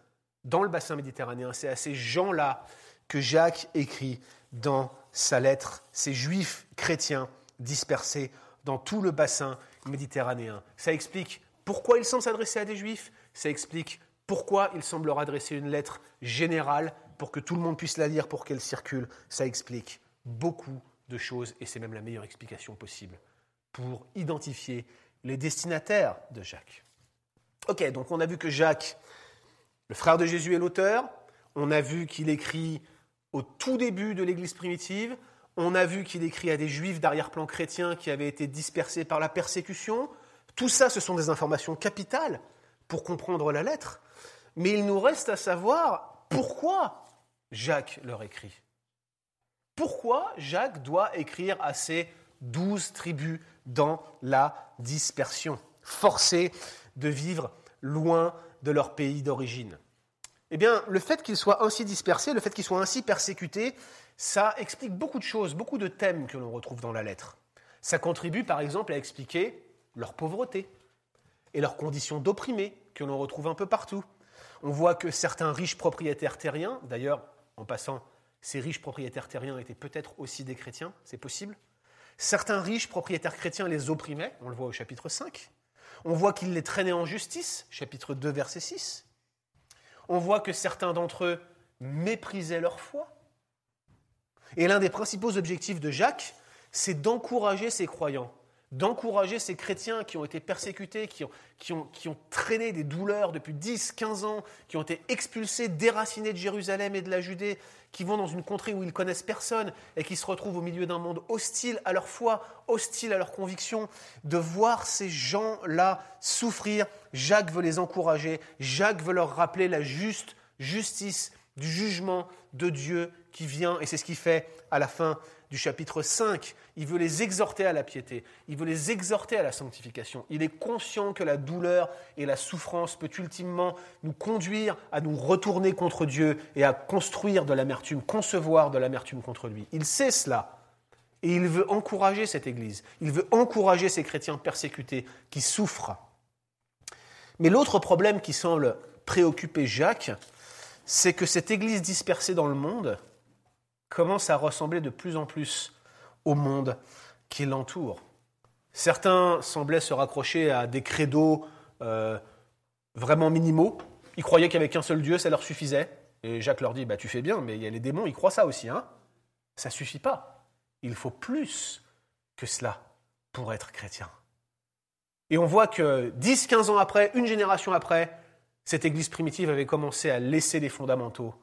dans le bassin méditerranéen. C'est à ces gens-là que Jacques écrit dans sa lettre, ces juifs chrétiens dispersés dans tout le bassin méditerranéen. Ça explique pourquoi il semble s'adresser à des juifs, ça explique pourquoi il semble leur adresser une lettre générale pour que tout le monde puisse la lire, pour qu'elle circule. Ça explique beaucoup de choses et c'est même la meilleure explication possible pour identifier les destinataires de Jacques. Ok, donc on a vu que Jacques, le frère de Jésus, est l'auteur. On a vu qu'il écrit au tout début de l'Église primitive. On a vu qu'il écrit à des juifs d'arrière-plan chrétien qui avaient été dispersés par la persécution. Tout ça, ce sont des informations capitales pour comprendre la lettre. Mais il nous reste à savoir pourquoi Jacques leur écrit. Pourquoi Jacques doit écrire à ces douze tribus dans la dispersion, forcés de vivre loin de leur pays d'origine? Eh bien, le fait qu'ils soient ainsi dispersés, le fait qu'ils soient ainsi persécutés, ça explique beaucoup de choses, beaucoup de thèmes que l'on retrouve dans la lettre. Ça contribue par exemple à expliquer leur pauvreté et leurs conditions d'opprimés que l'on retrouve un peu partout. On voit que certains riches propriétaires terriens, d'ailleurs, en passant, ces riches propriétaires terriens étaient peut-être aussi des chrétiens, c'est possible. Certains riches propriétaires chrétiens les opprimaient, on le voit au chapitre 5. On voit qu'ils les traînaient en justice, chapitre 2, verset 6. On voit que certains d'entre eux méprisaient leur foi. Et l'un des principaux objectifs de Jacques, c'est d'encourager ces croyants d'encourager ces chrétiens qui ont été persécutés, qui ont, qui, ont, traîné des douleurs depuis 10, 15 ans, qui ont été expulsés, déracinés de Jérusalem et de la Judée, qui vont dans une contrée où ils connaissent personne et qui se retrouvent au milieu d'un monde hostile à leur foi, hostile à leurs convictions, de voir ces gens-là souffrir. Jacques veut les encourager, Jacques veut leur rappeler la juste justice du jugement de Dieu qui vient, et c'est ce qu'il fait à la fin du chapitre 5. Il veut les exhorter à la piété, il veut les exhorter à la sanctification. Il est conscient que la douleur et la souffrance peut ultimement nous conduire à nous retourner contre Dieu et à construire de l'amertume, concevoir de l'amertume contre lui. Il sait cela. Et il veut encourager cette Église. Il veut encourager ces chrétiens persécutés qui souffrent. Mais l'autre problème qui semble préoccuper Jacques, c'est que cette Église dispersée dans le monde, commence à ressembler de plus en plus au monde qui l'entoure. Certains semblaient se raccrocher à des credos euh, vraiment minimaux. Ils croyaient qu'avec un seul Dieu, ça leur suffisait. Et Jacques leur dit, bah, tu fais bien, mais il y a les démons, ils croient ça aussi. Hein ça ne suffit pas. Il faut plus que cela pour être chrétien. Et on voit que 10, 15 ans après, une génération après, cette Église primitive avait commencé à laisser les fondamentaux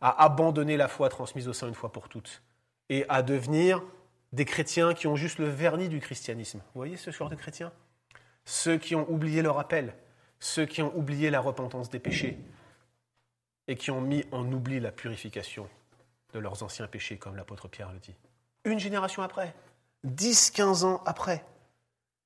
à abandonner la foi transmise au sein une fois pour toutes et à devenir des chrétiens qui ont juste le vernis du christianisme. Vous voyez ce genre de chrétiens? Ceux qui ont oublié leur appel, ceux qui ont oublié la repentance des péchés et qui ont mis en oubli la purification de leurs anciens péchés, comme l'apôtre Pierre le dit. Une génération après, 10, 15 ans après.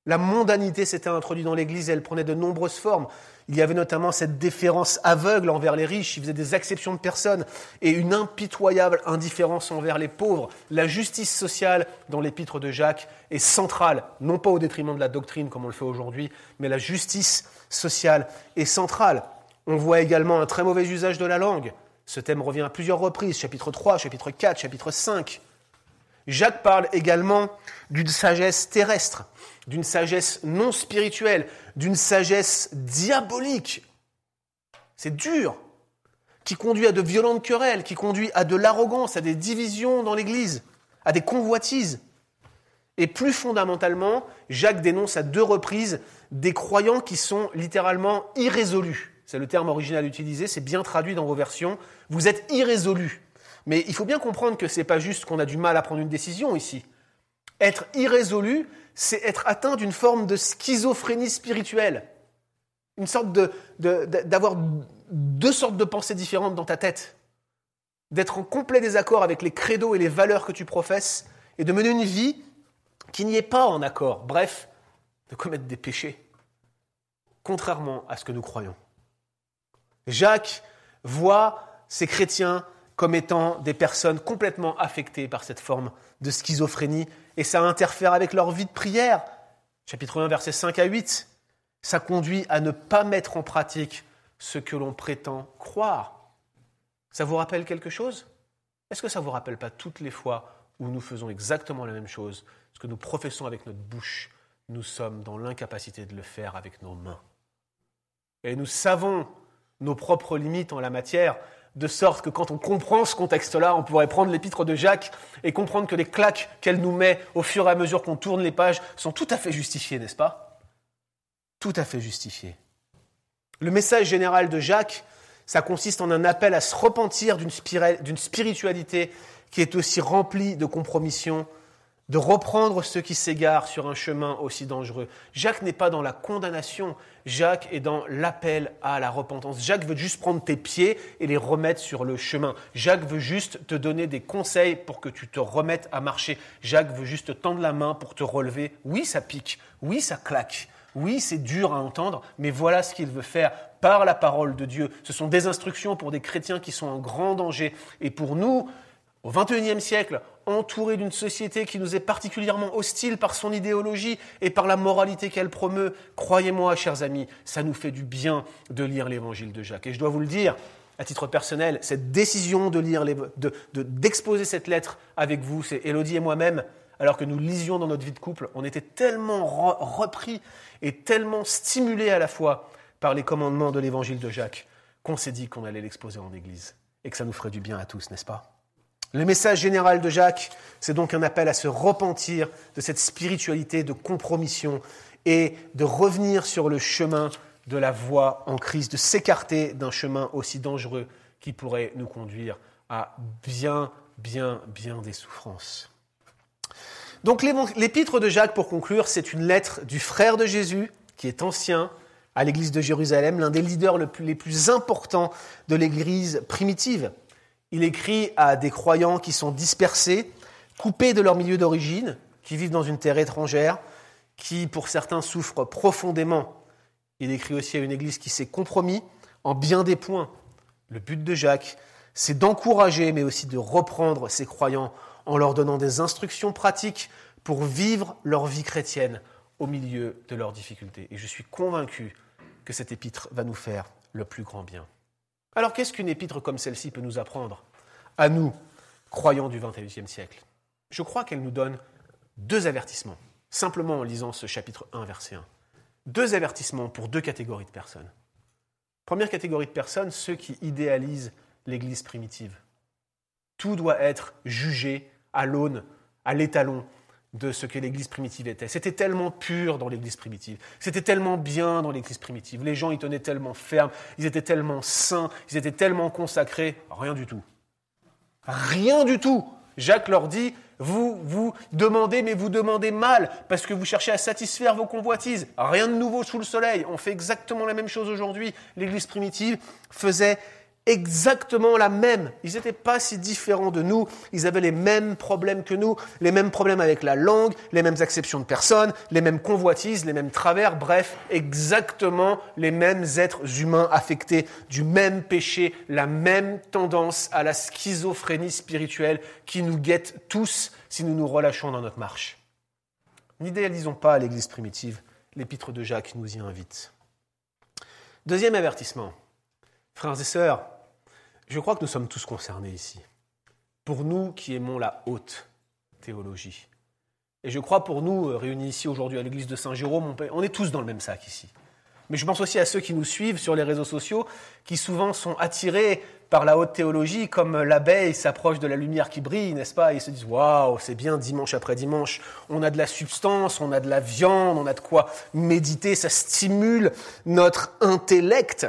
La mondanité s'était introduite dans l'Église et elle prenait de nombreuses formes. Il y avait notamment cette déférence aveugle envers les riches, il faisait des exceptions de personnes et une impitoyable indifférence envers les pauvres. La justice sociale dans l'épître de Jacques est centrale, non pas au détriment de la doctrine comme on le fait aujourd'hui, mais la justice sociale est centrale. On voit également un très mauvais usage de la langue. Ce thème revient à plusieurs reprises, chapitre 3, chapitre 4, chapitre 5. Jacques parle également d'une sagesse terrestre, d'une sagesse non spirituelle, d'une sagesse diabolique. C'est dur, qui conduit à de violentes querelles, qui conduit à de l'arrogance, à des divisions dans l'Église, à des convoitises. Et plus fondamentalement, Jacques dénonce à deux reprises des croyants qui sont littéralement irrésolus. C'est le terme original utilisé, c'est bien traduit dans vos versions. Vous êtes irrésolus. Mais il faut bien comprendre que ce n'est pas juste qu'on a du mal à prendre une décision ici. Être irrésolu, c'est être atteint d'une forme de schizophrénie spirituelle. Une sorte de, d'avoir deux sortes de pensées différentes dans ta tête. D'être en complet désaccord avec les credos et les valeurs que tu professes et de mener une vie qui n'y est pas en accord. Bref, de commettre des péchés, contrairement à ce que nous croyons. Jacques voit ces chrétiens comme étant des personnes complètement affectées par cette forme de schizophrénie, et ça interfère avec leur vie de prière. Chapitre 1, versets 5 à 8. Ça conduit à ne pas mettre en pratique ce que l'on prétend croire. Ça vous rappelle quelque chose? Est-ce que ça ne vous rappelle pas toutes les fois où nous faisons exactement la même chose, ce que nous professons avec notre bouche, nous sommes dans l'incapacité de le faire avec nos mains Et nous savons nos propres limites en la matière, de sorte que quand on comprend ce contexte-là, on pourrait prendre l'épître de Jacques et comprendre que les claques qu'elle nous met au fur et à mesure qu'on tourne les pages sont tout à fait justifiées, n'est-ce pas? Tout à fait justifiées. Le message général de Jacques, ça consiste en un appel à se repentir d'une spiritualité qui est aussi remplie de compromissions, de reprendre ceux qui s'égarent sur un chemin aussi dangereux. Jacques n'est pas dans la condamnation, Jacques est dans l'appel à la repentance. Jacques veut juste prendre tes pieds et les remettre sur le chemin. Jacques veut juste te donner des conseils pour que tu te remettes à marcher. Jacques veut juste te tendre la main pour te relever. Oui, ça pique, oui, ça claque, oui, c'est dur à entendre, mais voilà ce qu'il veut faire par la parole de Dieu. Ce sont des instructions pour des chrétiens qui sont en grand danger. Et pour nous, au XXIe siècle, entouré d'une société qui nous est particulièrement hostile par son idéologie et par la moralité qu'elle promeut, croyez-moi, chers amis, ça nous fait du bien de lire l'évangile de Jacques. Et je dois vous le dire, à titre personnel, cette décision de lire, d'exposer cette lettre avec vous, c'est Élodie et moi-même, alors que nous lisions dans notre vie de couple, on était tellement repris et tellement stimulés à la fois par les commandements de l'évangile de Jacques qu'on s'est dit qu'on allait l'exposer en Église et que ça nous ferait du bien à tous, n'est-ce pas? Le message général de Jacques, c'est donc un appel à se repentir de cette spiritualité de compromission et de revenir sur le chemin de la voie en crise, de s'écarter d'un chemin aussi dangereux qui pourrait nous conduire à bien, bien, bien des souffrances. Donc l'épître de Jacques, pour conclure, c'est une lettre du frère de Jésus, qui est ancien, à l'église de Jérusalem, l'un des leaders les plus importants de l'église primitive. Il écrit à des croyants qui sont dispersés, coupés de leur milieu d'origine, qui vivent dans une terre étrangère, qui pour certains souffrent profondément. Il écrit aussi à une église qui s'est compromis en bien des points. Le but de Jacques, c'est d'encourager, mais aussi de reprendre ces croyants en leur donnant des instructions pratiques pour vivre leur vie chrétienne au milieu de leurs difficultés. Et je suis convaincu que cet épître va nous faire le plus grand bien. Alors qu'est-ce qu'une épître comme celle-ci peut nous apprendre à nous, croyants du XXIe siècle? Je crois qu'elle nous donne deux avertissements, simplement en lisant ce chapitre 1, verset 1. Deux avertissements pour deux catégories de personnes. Première catégorie de personnes, ceux qui idéalisent l'Église primitive. Tout doit être jugé à l'aune, à l'étalon de ce que l'Église primitive était. C'était tellement pur dans l'Église primitive, c'était tellement bien dans l'Église primitive, les gens y tenaient tellement ferme, ils étaient tellement saints, ils étaient tellement consacrés, rien du tout. Rien du tout. Jacques leur dit, vous vous demandez, mais vous demandez mal, parce que vous cherchez à satisfaire vos convoitises. Rien de nouveau sous le soleil. On fait exactement la même chose aujourd'hui. L'Église primitive faisait exactement la même. Ils n'étaient pas si différents de nous. Ils avaient les mêmes problèmes que nous, les mêmes problèmes avec la langue, les mêmes acceptions de personnes, les mêmes convoitises, les mêmes travers, bref, exactement les mêmes êtres humains affectés du même péché, la même tendance à la schizophrénie spirituelle qui nous guette tous si nous nous relâchons dans notre marche. N'idéalisons pas l'Église primitive. L'épître de Jacques nous y invite. Deuxième avertissement. Frères et sœurs, je crois que nous sommes tous concernés ici. Pour nous qui aimons la haute théologie. Et je crois pour nous, euh, réunis ici aujourd'hui à l'église de Saint-Jérôme, on est tous dans le même sac ici. Mais je pense aussi à ceux qui nous suivent sur les réseaux sociaux, qui souvent sont attirés par la haute théologie, comme l'abeille s'approche de la lumière qui brille, n'est-ce pas? Ils se disent Waouh, c'est bien dimanche après dimanche, on a de la substance, on a de la viande, on a de quoi méditer, ça stimule notre intellect.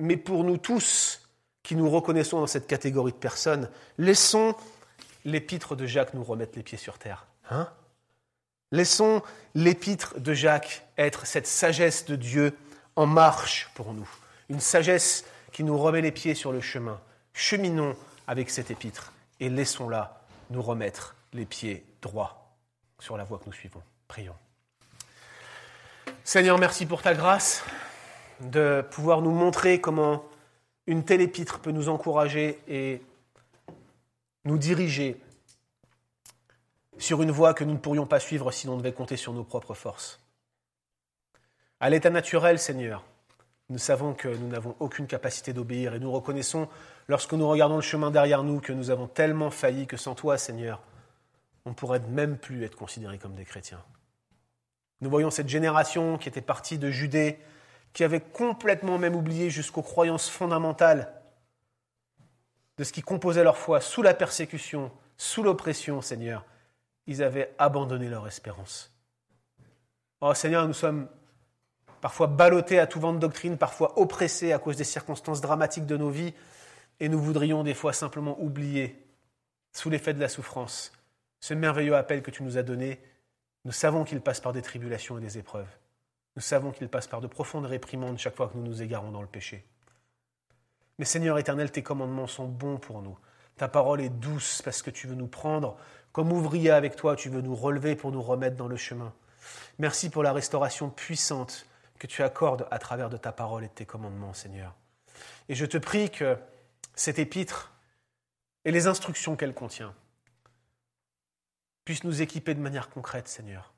Mais pour nous tous qui nous reconnaissons dans cette catégorie de personnes, laissons l'épître de Jacques nous remettre les pieds sur terre. Hein? Laissons l'épître de Jacques être cette sagesse de Dieu en marche pour nous. Une sagesse qui nous remet les pieds sur le chemin. Cheminons avec cette épître et laissons-la nous remettre les pieds droits sur la voie que nous suivons. Prions. Seigneur, merci pour ta grâce de pouvoir nous montrer comment une telle épître peut nous encourager et nous diriger sur une voie que nous ne pourrions pas suivre si l'on devait compter sur nos propres forces. À l'état naturel, Seigneur, nous savons que nous n'avons aucune capacité d'obéir et nous reconnaissons, lorsque nous regardons le chemin derrière nous, que nous avons tellement failli que sans toi, Seigneur, on ne pourrait même plus être considérés comme des chrétiens. Nous voyons cette génération qui était partie de Judée, qui avait complètement même oublié jusqu'aux croyances fondamentales de ce qui composait leur foi sous la persécution, sous l'oppression, Seigneur. Ils avaient abandonné leur espérance. Oh Seigneur, nous sommes parfois ballottés à tout vent de doctrine, parfois oppressés à cause des circonstances dramatiques de nos vies, et nous voudrions des fois simplement oublier, sous l'effet de la souffrance, ce merveilleux appel que tu nous as donné. Nous savons qu'il passe par des tribulations et des épreuves. Nous savons qu'il passe par de profondes réprimandes chaque fois que nous nous égarons dans le péché. Mais Seigneur éternel, tes commandements sont bons pour nous. Ta parole est douce parce que tu veux nous prendre comme ouvriers avec toi, tu veux nous relever pour nous remettre dans le chemin. Merci pour la restauration puissante que tu accordes à travers de ta parole et de tes commandements, Seigneur. Et je te prie que cette épître et les instructions qu'elle contient puissent nous équiper de manière concrète, Seigneur,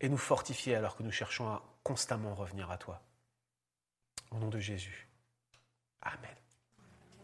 et nous fortifier alors que nous cherchons à constamment revenir à toi. Au nom de Jésus. Amen.